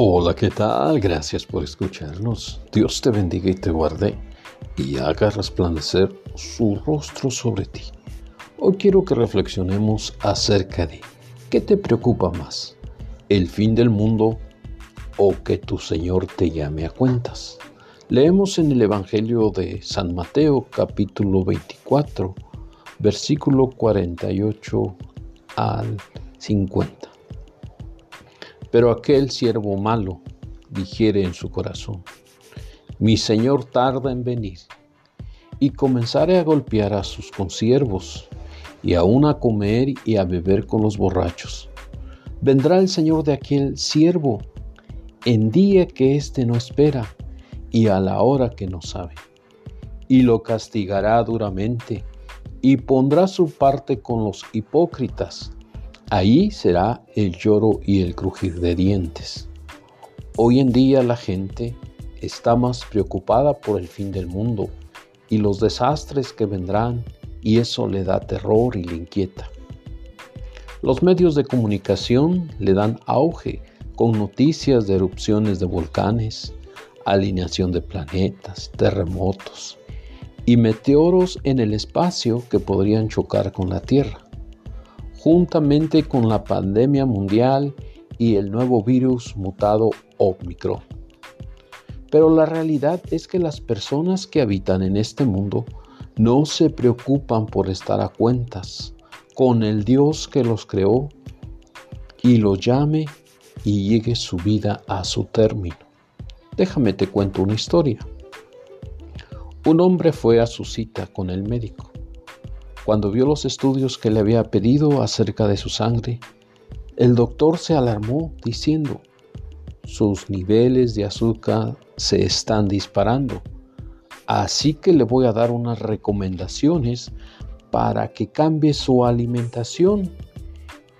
Hola, ¿qué tal? Gracias por escucharnos. Dios te bendiga y te guarde y haga resplandecer su rostro sobre ti. Hoy quiero que reflexionemos acerca de ¿qué te preocupa más? ¿El fin del mundo o que tu Señor te llame a cuentas? Leemos en el Evangelio de San Mateo capítulo 24, versículo 48 al 50. Pero aquel siervo malo dijere en su corazón, mi señor tarda en venir, y comenzare a golpear a sus consiervos, y aún a comer y a beber con los borrachos. Vendrá el señor de aquel siervo en día que éste no espera, y a la hora que no sabe, y lo castigará duramente, y pondrá su parte con los hipócritas Ahí será el lloro y el crujir de dientes. Hoy en día la gente está más preocupada por el fin del mundo y los desastres que vendrán y eso le da terror y le inquieta. Los medios de comunicación le dan auge con noticias de erupciones de volcanes, alineación de planetas, terremotos y meteoros en el espacio que podrían chocar con la Tierra juntamente con la pandemia mundial y el nuevo virus mutado Omicron. Pero la realidad es que las personas que habitan en este mundo no se preocupan por estar a cuentas con el Dios que los creó y los llame y llegue su vida a su término. Déjame te cuento una historia. Un hombre fue a su cita con el médico. Cuando vio los estudios que le había pedido acerca de su sangre, el doctor se alarmó diciendo, sus niveles de azúcar se están disparando, así que le voy a dar unas recomendaciones para que cambie su alimentación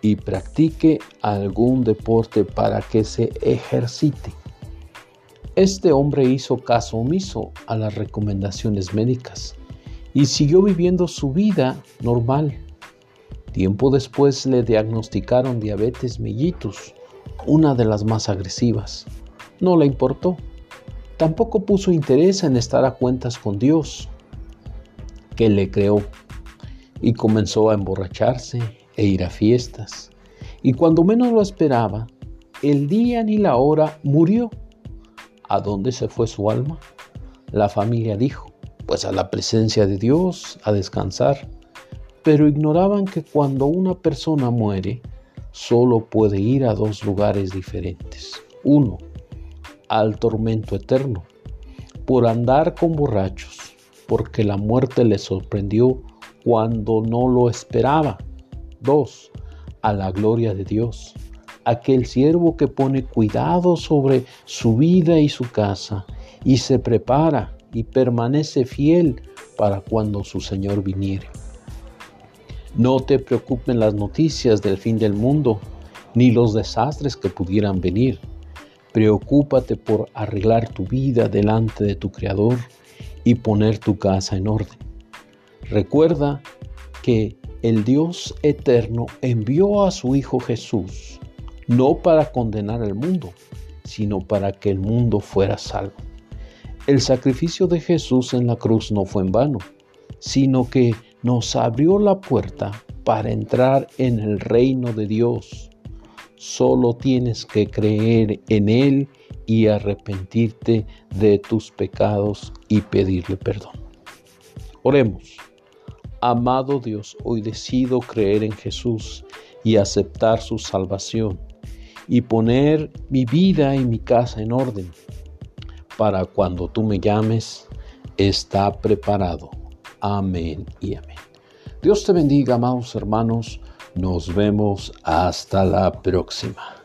y practique algún deporte para que se ejercite. Este hombre hizo caso omiso a las recomendaciones médicas y siguió viviendo su vida normal. Tiempo después le diagnosticaron diabetes mellitus, una de las más agresivas. No le importó. Tampoco puso interés en estar a cuentas con Dios, que le creó, y comenzó a emborracharse e ir a fiestas. Y cuando menos lo esperaba, el día ni la hora murió. ¿A dónde se fue su alma? La familia dijo, pues a la presencia de Dios, a descansar, pero ignoraban que cuando una persona muere, solo puede ir a dos lugares diferentes. Uno, al tormento eterno, por andar con borrachos, porque la muerte le sorprendió cuando no lo esperaba. Dos, a la gloria de Dios, aquel siervo que pone cuidado sobre su vida y su casa y se prepara y permanece fiel para cuando su Señor viniere. No te preocupen las noticias del fin del mundo, ni los desastres que pudieran venir. Preocúpate por arreglar tu vida delante de tu Creador y poner tu casa en orden. Recuerda que el Dios eterno envió a su Hijo Jesús, no para condenar al mundo, sino para que el mundo fuera salvo. El sacrificio de Jesús en la cruz no fue en vano, sino que nos abrió la puerta para entrar en el reino de Dios. Solo tienes que creer en Él y arrepentirte de tus pecados y pedirle perdón. Oremos. Amado Dios, hoy decido creer en Jesús y aceptar su salvación y poner mi vida y mi casa en orden para cuando tú me llames, está preparado. Amén y amén. Dios te bendiga, amados hermanos. Nos vemos hasta la próxima.